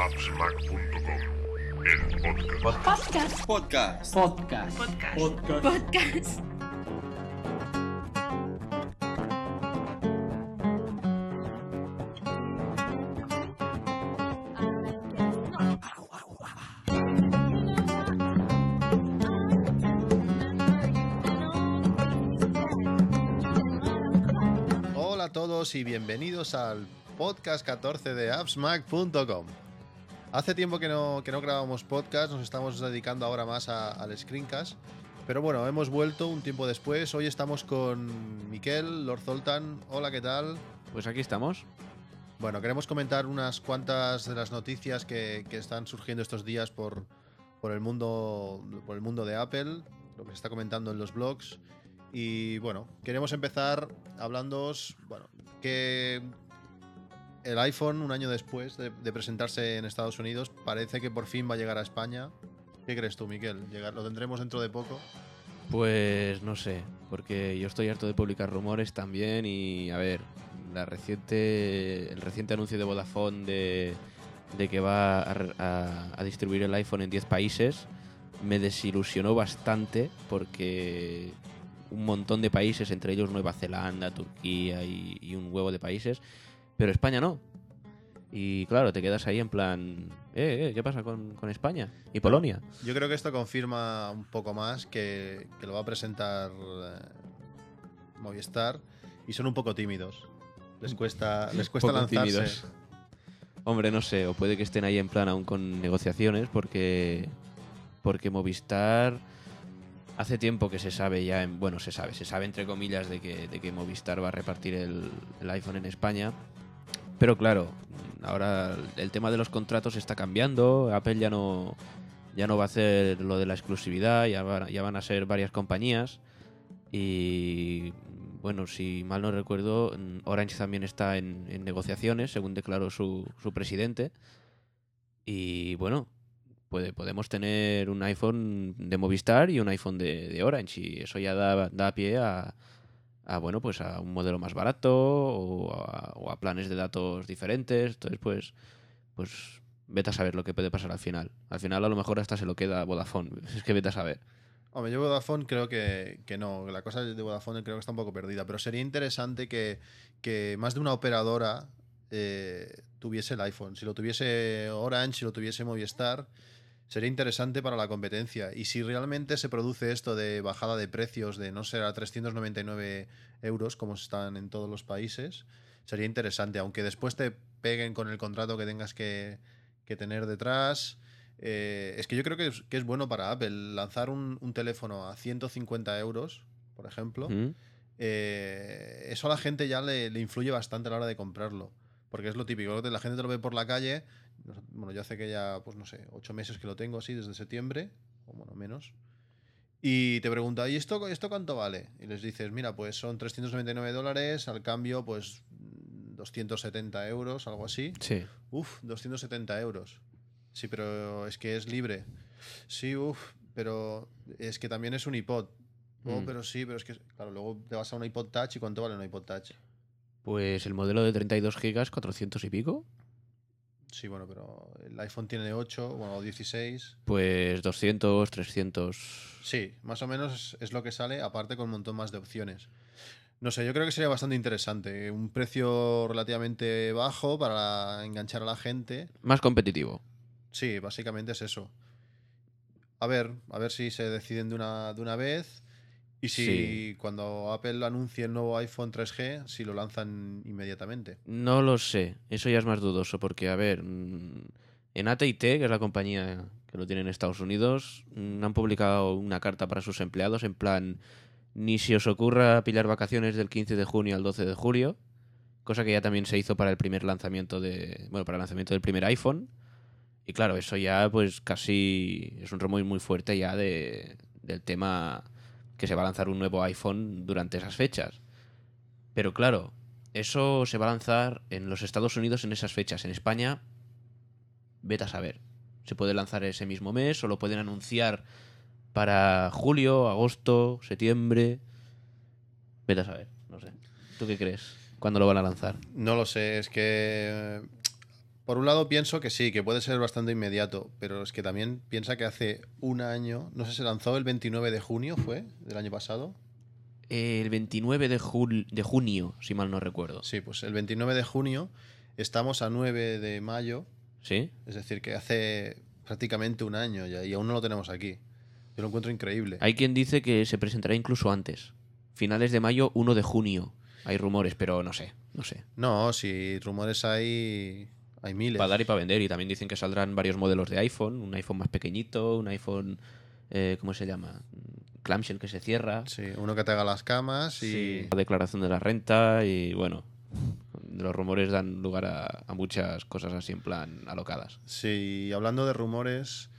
appsmac.com, el podcast. Podcast. Podcast. Podcast. Podcast. Podcast. Hola a todos y bienvenidos al podcast 14 de appsmac.com. Hace tiempo que no, que no grabamos podcast, nos estamos dedicando ahora más a- al screencast. Pero bueno, hemos vuelto un tiempo después. Hoy estamos con Miquel, Lord Zoltan. Hola, ¿qué tal? Pues aquí estamos. Bueno, queremos comentar unas cuantas de las noticias que, que están surgiendo estos días por, por, el mundo, por el mundo de Apple, lo que se está comentando en los blogs. Y bueno, queremos empezar hablándoos, bueno, que el iPhone, un año después de, presentarse en Estados Unidos, parece que por fin va a llegar a España. ¿Qué crees tú, Miquel? ¿Lo tendremos dentro de poco? Pues no sé, porque yo estoy harto de publicar rumores también y a ver, la reciente, el reciente anuncio de Vodafone de, que va a, distribuir el iPhone en 10 países me desilusionó bastante porque un montón de países, entre ellos Nueva Zelanda, Turquía y un huevo de países, pero España no. Y claro, te quedas ahí en plan, eh, eh, ¿qué pasa con, con España? ¿Y Polonia? Yo creo que esto confirma un poco más que, que lo va a presentar eh, Movistar y son un poco tímidos. Les cuesta, les cuesta Poco lanzarse. tímidos. Hombre, no sé, o puede que estén ahí en plan aún con negociaciones porque porque Movistar hace tiempo que se sabe ya, en, bueno, se sabe, se sabe entre comillas de que, de que Movistar va a repartir el, el iPhone en España. Pero claro, ahora el tema de los contratos está cambiando, Apple ya no ya no va a hacer lo de la exclusividad, ya, va- ya van a ser varias compañías y bueno, si mal no recuerdo, mm, Orange también está en, negociaciones, según declaró su, su presidente. Y bueno, puede, podemos tener un iPhone de Movistar y un iPhone de, de Orange. Y eso ya da, da pie a, a, bueno, pues a un modelo más barato o a, planes de datos diferentes. Entonces, pues, pues vete a saber lo que puede pasar al final. Al final, a lo mejor hasta se lo queda Vodafone. Es que vete a saber. Hombre, yo Vodafone creo que, que no. La cosa de Vodafone creo que está un poco perdida. Pero sería interesante que, que más de una operadora eh, tuviese el iPhone. Si lo tuviese Orange, si lo tuviese Movistar, sería interesante para la competencia. Y si realmente se produce esto de bajada de precios de no ser a 399 euros, como están en todos los países, sería interesante. Aunque después te peguen con el contrato que tengas que, que tener detrás. Eh, es que yo creo que es, que es bueno para Apple lanzar un, un teléfono a 150 euros, por ejemplo. ¿Mm? eh, eso a la gente ya le, le influye bastante a la hora de comprarlo. Porque es lo típico, la gente te lo ve por la calle. No- Bueno, yo hace que ya, pues no sé, ocho meses que lo tengo así, desde septiembre, o bueno, menos. Y te pregunta, ¿y esto, esto cuánto vale? Y les dices, mira, pues son 399 dólares, al cambio, pues 270 euros, algo así. Sí. Uf, 270 euros. Sí, pero es que es libre. Sí, uf, pero es que también es un iPod. Oh, Mm. pero sí, pero es que, claro, luego te vas a un iPod Touch y ¿cuánto vale un iPod Touch? Pues el modelo de 32 gigas, 400 y pico. Sí, bueno, pero el iPhone tiene 8, bueno, 16. Pues 200, 300. Sí, más o menos es, es lo que sale, aparte con un montón más de opciones. No sé, yo creo que sería bastante interesante. Un precio relativamente bajo para enganchar a la gente. Más competitivo. Sí, básicamente es eso. A ver, a ver si se deciden de una, de una vez. Y si Sí. cuando Apple anuncie el nuevo iPhone 3G, si lo lanzan inmediatamente. No lo sé. Eso ya es más dudoso porque, a ver, mm, en AT&T, que es la compañía que lo tiene en Estados Unidos, mm, han publicado una carta para sus empleados en plan, ni si os ocurra pillar vacaciones del 15 de junio al 12 de julio, cosa que ya también se hizo para el primer lanzamiento de, bueno, para el lanzamiento del primer iPhone. Y claro, eso ya pues casi es un remoy muy fuerte ya de, del tema que se va a lanzar un nuevo iPhone durante esas fechas. Pero claro, eso se va a lanzar en los Estados Unidos en esas fechas. En España, vete a saber. Se puede lanzar ese mismo mes o lo pueden anunciar para julio, agosto, septiembre. Vete a saber, no sé. ¿Tú qué crees? ¿Cuándo lo van a lanzar? No lo sé, es que. Por un lado pienso que sí, que puede ser bastante inmediato, pero es que también piensa que hace un año, no sé, se lanzó el 29 de junio, ¿fue? Del año pasado. El 29 de, jul- de junio, si mal no recuerdo. Sí, pues el 29 de junio estamos a 9 de mayo, ¿Sí? es decir, que hace prácticamente un año ya y aún no lo tenemos aquí. Yo lo encuentro increíble. Hay quien dice que se presentará incluso antes. Finales de mayo, 1 de junio. Hay rumores, pero no sé, no sé. No, si rumores hay, hay miles. Para dar y para vender. Y también dicen que saldrán varios modelos de iPhone. Un iPhone más pequeñito, un iPhone... eh, ¿Cómo se llama? Clamshell que se cierra. Sí, uno que te haga las camas y... Sí. La declaración de la renta y bueno... Los rumores dan lugar a, a muchas cosas así en plan alocadas. Sí, y hablando de rumores,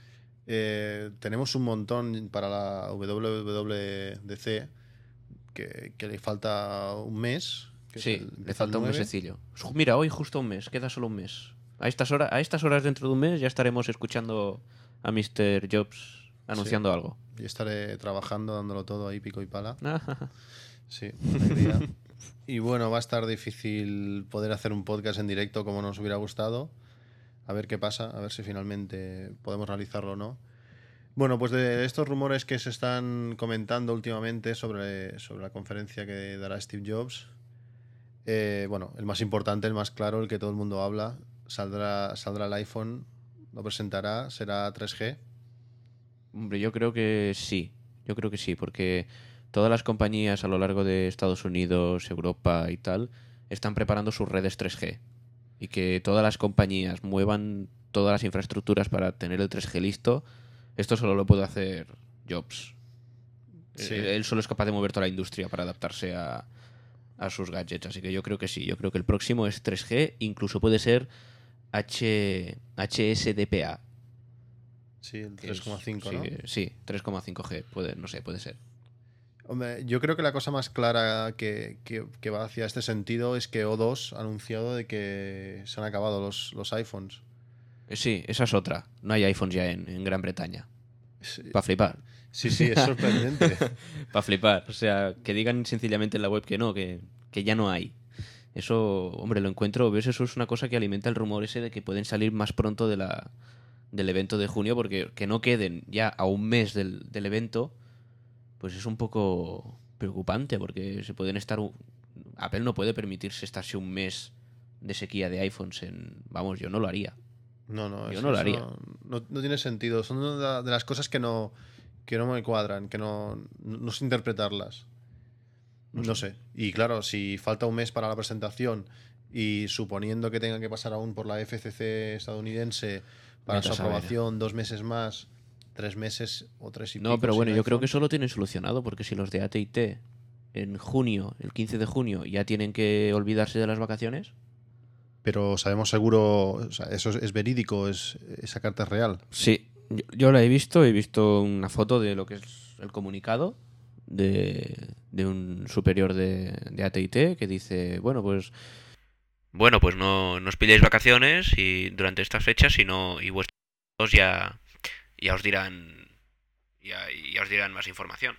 eh, tenemos un montón para la WWDC que, que le falta un mes. Sí, le falta un 9. mesecillo. Mira, hoy justo un mes, queda solo un mes. A estas, horas, a estas horas dentro de un mes ya estaremos escuchando a Mr. Jobs anunciando algo. Y estaré trabajando, dándolo todo ahí, pico y pala. Ah, Sí, alegría. y bueno, va a estar difícil poder hacer un podcast en directo como nos hubiera gustado. A ver qué pasa, a ver si finalmente podemos realizarlo o no. Bueno, pues de estos rumores que se están comentando últimamente sobre, sobre la conferencia que dará Steve Jobs, eh, bueno, el más importante, el más claro, el que todo el mundo habla, saldrá, saldrá el iPhone, lo presentará, será 3G. Hombre, yo creo que sí. Yo creo que sí, porque todas las compañías a lo largo de Estados Unidos, Europa y tal están preparando sus redes 3G. Y que todas las compañías muevan todas las infraestructuras para tener el 3G listo, esto solo lo puede hacer Jobs. Sí. Él, él solo es capaz de mover toda la industria para adaptarse a, a sus gadgets. Así que yo creo que sí. Yo creo que el próximo es 3G, incluso puede ser H, HSDPA. Sí, el que es- 3,5, sí, ¿no? Sí, 3,5G, puede, no sé, puede ser. Hombre, yo creo que la cosa más clara que, que- que va hacia este sentido es que O2 ha anunciado de que se han acabado los, los iPhones. Sí, esa es otra. No hay iPhones ya en, en Gran Bretaña. Sí, Para flipar. sí, sí, es sorprendente. Para flipar. O sea, que digan sencillamente en la web que no, que, que ya no hay. Eso, hombre, lo encuentro, ves, eso es una cosa que alimenta el rumor ese de que pueden salir más pronto de la, del evento de junio, porque que no queden ya a un mes del, del evento, pues es un poco preocupante, porque se pueden estar... Apple no puede permitirse estarse un mes de sequía de iPhones en... Vamos, yo no lo haría. No, no, Yo eso- no lo haría. No, no tiene sentido. Son una de la- de las cosas que no, que no me cuadran, que no, no sé interpretarlas. No sé. Y claro, si falta un mes para la presentación y suponiendo que tengan que pasar aún por la FCC estadounidense para Vete su aprobación dos meses más, tres meses o tres y No, pico pero bueno, yo creo que eso lo tienen solucionado, porque si los de AT&T en junio, el 15 de junio, ya tienen que olvidarse de las vacaciones, Pero sabemos seguro, o sea, eso es, es verídico, es, esa carta es real. Sí, yo, yo la he visto, he visto una foto de lo que es el comunicado de, de un superior de, de AT&T que dice, bueno, pues... Bueno, pues no, no os pilléis vacaciones y durante estas fechas, sino y vuestros ya, ya os dirán ya, ya os dirán más información.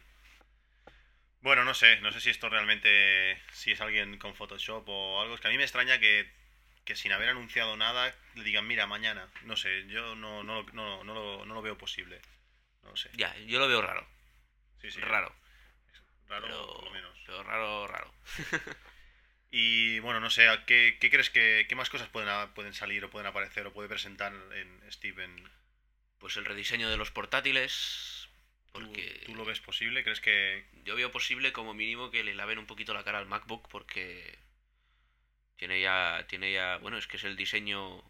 Bueno, no sé, no sé si esto realmente, si es alguien con Photoshop o algo. Es que a mí me extraña que, que sin haber anunciado nada le digan, mira, mañana. No sé, yo no, no, no, no, lo, no lo veo posible. No lo sé. Ya, yo lo veo raro, Sí, sí, raro, raro pero, por lo menos. pero raro, raro. Y bueno, no sé, ¿a ¿qué, qué crees que, qué más cosas pueden, pueden salir o pueden aparecer o puede presentar en Steven? Pues el rediseño de los portátiles, ¿Tú, porque... tú lo ves posible? ¿Crees que Yo veo posible como mínimo que le laven un poquito la cara al MacBook porque tiene ya, tiene ya, bueno, es que es el diseño,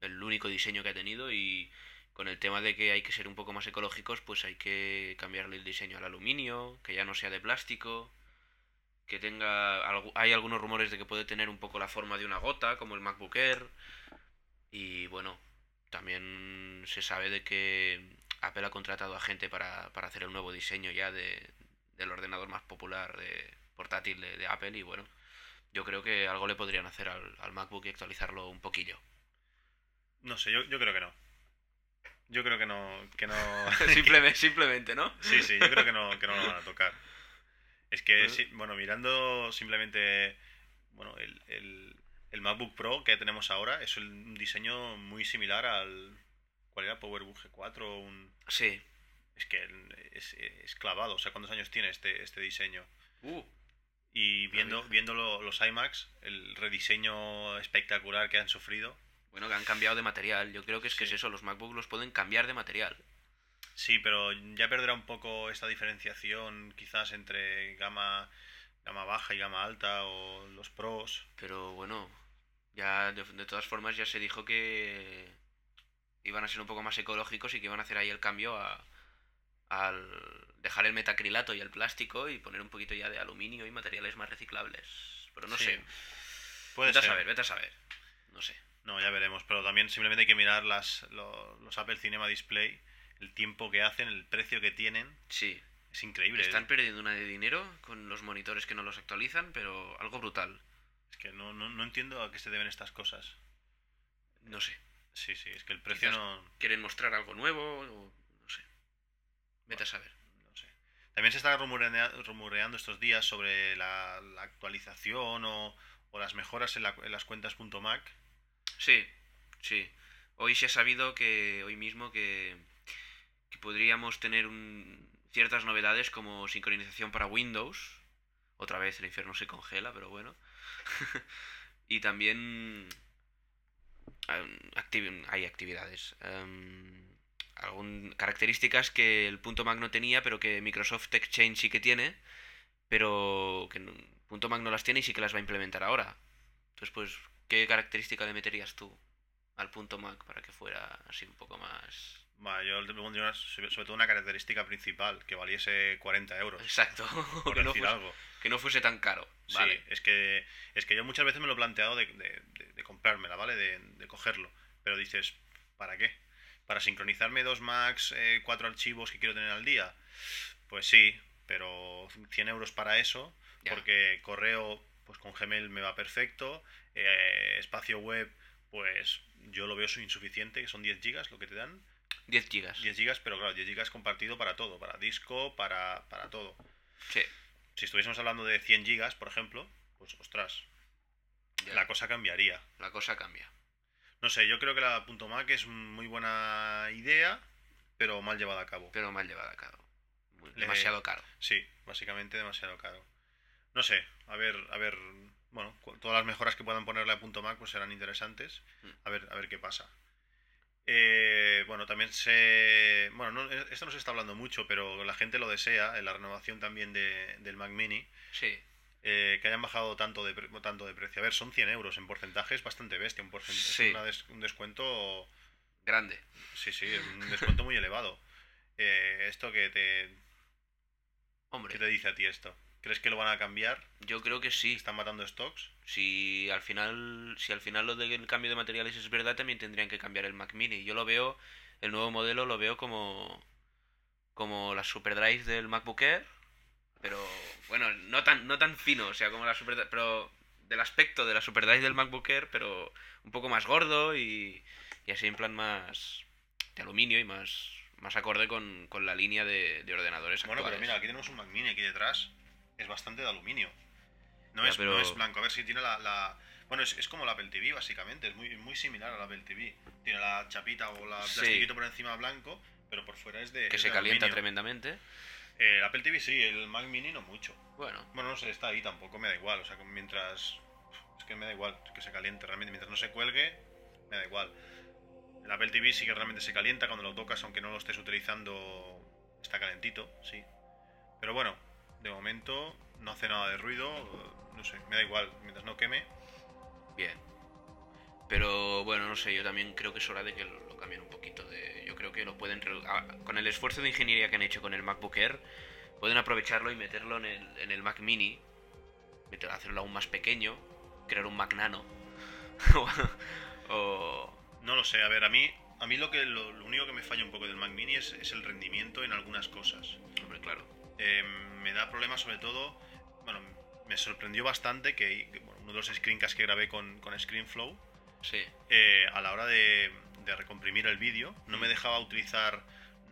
el único diseño que ha tenido y con el tema de que hay que ser un poco más ecológicos, pues hay que cambiarle el diseño al aluminio, que ya no sea de plástico, que tenga, hay algunos rumores de que puede tener un poco la forma de una gota, como el MacBook Air, y bueno, también se sabe de que Apple ha contratado a gente para, para hacer el nuevo diseño ya de, del ordenador más popular de portátil de, de Apple y bueno, yo creo que algo le podrían hacer al, al MacBook y actualizarlo un poquillo. No sé, yo, yo creo que no. Yo creo que no. Que no... simplemente, simplemente, ¿no? Sí, sí, yo creo que no, que no lo van a tocar. Es que, sí, bueno, mirando simplemente bueno, el, el, el MacBook Pro que tenemos ahora es un diseño muy similar al. ¿Cuál era? PowerBook G4 o un. Sí. Es que es, es clavado. O sea, ¿cuántos años tiene este, este diseño? Uh, Y viendo, viendo lo- los iMacs, el rediseño espectacular que han sufrido. bueno, que han cambiado de material. Yo creo que es que es eso, los MacBook los pueden cambiar de material. Sí, pero ya perderá un poco esta diferenciación quizás entre gama, gama baja y gama alta o los pros. Pero bueno, ya de, de todas formas ya se dijo que iban a ser un poco más ecológicos y que iban a hacer ahí el cambio a, al dejar el metacrilato y el plástico y poner un poquito ya de aluminio y materiales más reciclables. Pero no Sí. sé. Puede vete ser. a saber, vete a saber. No sé. No, ya veremos, pero también simplemente hay que mirar las, lo- los Apple Cinema Display, el tiempo que hacen, el precio que tienen. Sí, Es increíble. están perdiendo una de dinero con los monitores que no los actualizan, pero algo brutal. Es que no, no, no entiendo a qué se deben estas cosas. No sé. Sí, sí, es que el precio Quizás- no, ¿Quieren mostrar algo nuevo? O. Vete a saber. no sé. También se está rumorea- rumoreando estos días sobre la, actualización o, las mejoras en, la- en las cuentas .mac. Sí, sí. Hoy se ha sabido que, hoy mismo, que, podríamos tener ciertas novedades como sincronización para Windows. Otra vez el infierno se congela, pero bueno. y también um, hay actividades. um, algún, características que el punto Mac no tenía, pero que Microsoft Exchange sí que tiene, pero que punto Mac no las tiene y sí que las va a implementar ahora. Entonces, pues, ¿qué característica le meterías tú al punto Mac para que fuera así un poco más... Bueno, yo le pondría una- sobre todo una característica principal, que valiese 40 euros. Exacto, Por que, no fuese, algo. que no fuese tan caro. Sí, Vale. es que, es que yo muchas veces me lo he planteado de, de- de- de comprármela, ¿vale? De, de cogerlo. Pero dices, ¿para qué? ¿Para sincronizarme dos Macs, eh, cuatro archivos que quiero tener al día? Pues sí, pero 100 euros para eso, porque correo, pues con Gmail me va perfecto, eh, espacio web, pues yo lo veo insuficiente, que son 10 gigas lo que te dan. 10 gigas. 10 gigas, pero claro, 10 gigas compartido para todo, para disco, para, para todo. Sí, Si estuviésemos hablando de 100 gigas, por ejemplo, pues ostras, ya. la cosa cambiaría. La cosa cambia. No sé, yo creo que la .mac es muy buena idea, pero mal llevada a cabo. Pero mal llevada a cabo. Muy- Le- demasiado caro. Sí, básicamente demasiado caro. No sé, a ver, a ver, bueno, todas las mejoras que puedan ponerle a .mac pues serán interesantes. Mm. A ver, a ver qué pasa. Eh, bueno, también se... Bueno, no- esto no se está hablando mucho, pero la gente lo desea, en la renovación también de- del Mac Mini, Sí, eh, que hayan bajado tanto de, pre- tanto de precio. A ver, son 100 euros en porcentaje, es bastante bestia, un, es Sí. una des- un descuento... grande. Sí, sí, un descuento muy elevado. Eh, ¿Esto que te, Hombre, qué te dice a ti esto? ¿Crees que lo van a cambiar? yo creo que sí. ¿Están matando stocks? Si al final, si al final lo del cambio de materiales es verdad, también tendrían que cambiar el Mac Mini. Yo lo veo, el nuevo modelo lo veo como como la Super Drive del MacBook Air, pero bueno, no tan no tan fino, o sea, como la Super pero del aspecto de la Super Drive del MacBook Air, pero un poco más gordo y, y así en plan más de aluminio y más más acorde con, con la línea de, de ordenadores Bueno, pero mira, aquí tenemos un Mac Mini aquí detrás. Es bastante de aluminio. No, Ya, es, pero- no es blanco. A ver si tiene la... la- Bueno, es, es como la Apple TV, básicamente. Es muy, muy similar a la Apple TV. Tiene la chapita o la Sí. plastiquito por encima blanco, pero por fuera es de que es se de calienta aluminio. tremendamente. Eh, el Apple TV sí, el Mac Mini no mucho. Bueno, Bueno, no sé, está ahí tampoco, me da igual. O sea, mientras. Es que me da igual que se caliente realmente. Mientras no se cuelgue, me da igual. El Apple TV sí que realmente se calienta cuando lo tocas, aunque no lo estés utilizando. Está calentito, sí. Pero bueno, de momento no hace nada de ruido. No sé, me da igual. Mientras no queme. Bien. Pero bueno, no sé, yo también creo que es hora de que lo, lo cambien un poquito. De, yo creo que lo pueden. re- a- Con el esfuerzo de ingeniería que han hecho con el MacBook Air, pueden aprovecharlo y meterlo en el, en el Mac Mini. meter- hacerlo aún más pequeño. Crear un Mac Nano. o. No lo sé, a ver, a mí. A mí lo que lo, lo único que me falla un poco del Mac Mini es, es el rendimiento en algunas cosas. Hombre, claro. Eh, me da problemas sobre todo, bueno, me sorprendió bastante que, que, bueno, uno de los screencasts que grabé con, con ScreenFlow, Sí. eh, a la hora de, de recomprimir el vídeo, no me dejaba utilizar,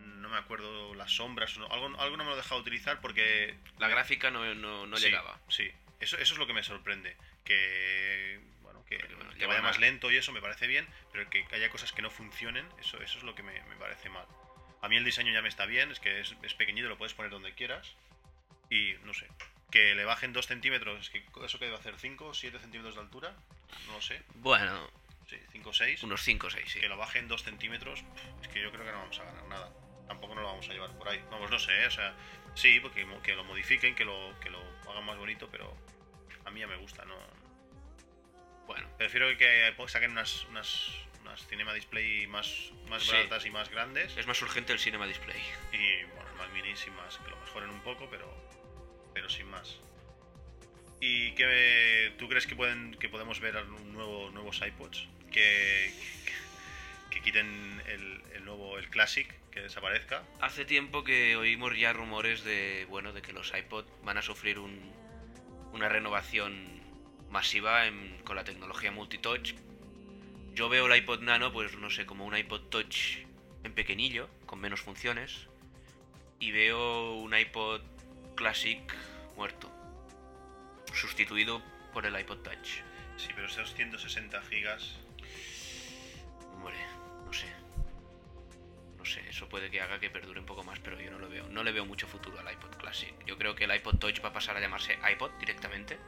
no me acuerdo, las sombras, no- algo, algo no me lo dejaba utilizar porque... La gráfica no, no, no Sí, llegaba. Sí, eso, eso es lo que me sorprende, que, bueno, que, Porque, bueno, que lleva vaya más lento y eso me parece bien, pero que haya cosas que no funcionen, eso, eso es lo que me, me parece mal. A mí el diseño ya me está bien, es que es, es pequeñito, lo puedes poner donde quieras. Y no sé, que le bajen 2 centímetros, es que eso que debe hacer 5 o 7 centímetros de altura, no lo sé, Bueno, sí, 5 o 6. unos 5 o 6, sí. Que lo bajen 2 centímetros, es que yo creo que no vamos a ganar nada. Tampoco nos lo vamos a llevar por ahí. Vamos, no sé, ¿eh? o sea, sí, porque que lo modifiquen, que lo, que lo hagan más bonito, pero a mí ya me gusta, ¿no? Bueno, Prefiero que saquen unas, unas, unas Cinema Display más, más Sí. baratas y más grandes. es más urgente el Cinema Display. Y bueno, Mac Mini sin más, que lo mejoren un poco, pero, pero sin más. ¿Y qué, tú crees que pueden que podemos ver nuevo, nuevos iPods? Que, que quiten el, el nuevo, el Classic, que desaparezca. Hace tiempo que oímos ya rumores de, bueno, de que los iPod van a sufrir un, una renovación masiva con la tecnología multitouch. Yo veo el iPod Nano, pues no sé, como un iPod Touch en pequeñillo, con menos funciones. Y veo un iPod Classic muerto. Sustituido por el iPod Touch. Sí, pero esos 160 gigas. Hombre, no sé. No sé, eso puede que haga que perdure un poco más, pero yo no lo veo. No le veo mucho futuro al iPod Classic. Yo creo que el iPod Touch va a pasar a llamarse iPod directamente.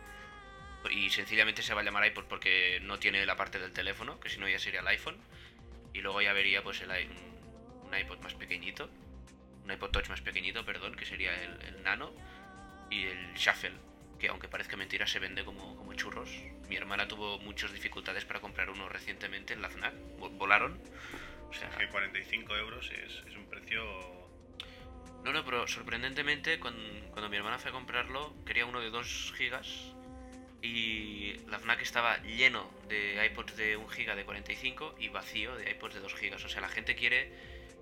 Y sencillamente se va a llamar iPod porque no tiene la parte del teléfono, que si no ya sería el iPhone. Y luego ya vería pues el, un, un iPod más pequeñito. Un iPod Touch más pequeñito, perdón, que sería el, el Nano. Y el Shuffle, que aunque parezca mentira se vende como, como churros. Mi hermana tuvo muchas dificultades para comprar uno recientemente en la FNAC. Vo- Volaron. O sea, Que 45 euros es, es un precio. no, no, pero sorprendentemente cuando, cuando mi hermana fue a comprarlo quería uno de 2 gigas y la FNAC estaba lleno de iPods de 1 giga de 45 y vacío de iPods de 2 gigas. O sea, la gente quiere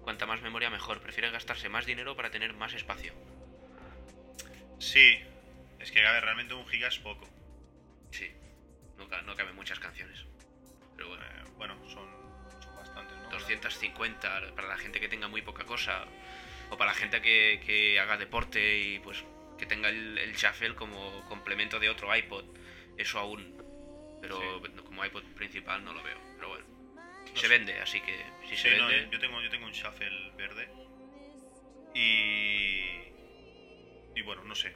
cuanta más memoria mejor, prefiere gastarse más dinero para tener más espacio. Sí, es que a ver, realmente un giga es poco. Sí, no, no caben muchas canciones. Pero bueno, Eh, bueno, son, son bastantes, ¿no? 250 para la gente que tenga muy poca cosa o para la gente que, que haga deporte y pues que tenga el, el shuffle como complemento de otro iPod eso aún pero como iPod principal no lo veo pero bueno se sé. vende así que si se Sí, no, vende yo tengo, yo tengo un shuffle verde. Y. Y bueno, no sé.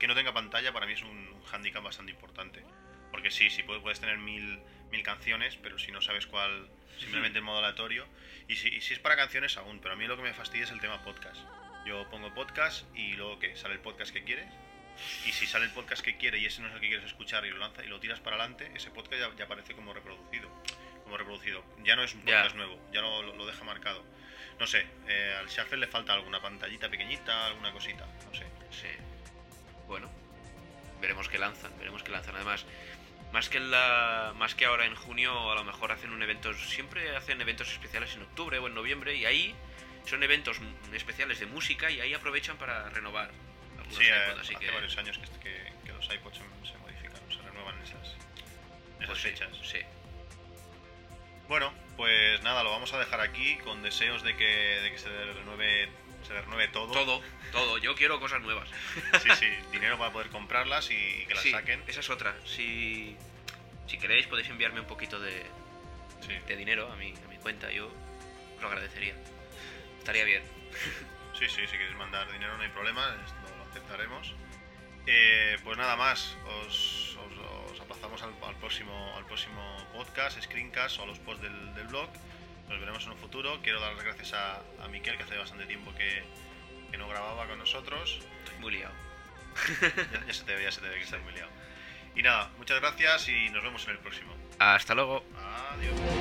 Que no tenga pantalla para mí es un, handicap bastante importante. Porque sí, sí puedes, tener mil, mil canciones, pero si no sabes cuál, simplemente en modo aleatorio. Y si, y si es para canciones aún, pero a mí lo que me fastidia es el tema podcast. Yo pongo podcast y luego que sale el podcast que quieres. Y si sale el podcast que quiere y ese no es el que quieres escuchar y lo lanza y lo tiras para adelante, ese podcast ya, ya aparece como reproducido. Como reproducido. Ya no es un podcast nuevo, ya lo, lo- lo deja marcado. No sé, eh, al Shuffle le falta alguna pantallita pequeñita, alguna cosita, no sé. Sí. Bueno, veremos qué lanzan, veremos qué lanzan. Además, más que en la, más que ahora en junio, a lo mejor hacen un evento. Siempre hacen eventos especiales en octubre o en noviembre y ahí son eventos especiales de música y ahí aprovechan para renovar. algunos Sí, eh, así hace que, varios años que, que- que los iPods se, se modifican, se renuevan en esas, esas pues sí, fechas. sí. Bueno, pues nada, lo vamos a dejar aquí con deseos de que, de que se renueve, se renueve todo. Todo, todo. Yo quiero cosas nuevas. Sí, sí, dinero para poder comprarlas y que las Sí, saquen. esa es otra. Si, si queréis podéis enviarme un poquito de, Sí. de dinero a mi, a mi cuenta, yo lo agradecería. Estaría bien. Sí, sí, si queréis mandar dinero no hay problema, esto lo aceptaremos. Eh, pues nada más, os, os, os aplazamos al, al próximo, al próximo podcast, screencast o a los posts del, del blog. Nos veremos en un futuro. Quiero dar las gracias a, a Miquel, que hace bastante tiempo que, que no grababa con nosotros. Estoy muy liado. Ya, ya se te ve, ya se te ve que estás muy liado. Y nada, muchas gracias y nos vemos en el próximo. Hasta luego. Adiós.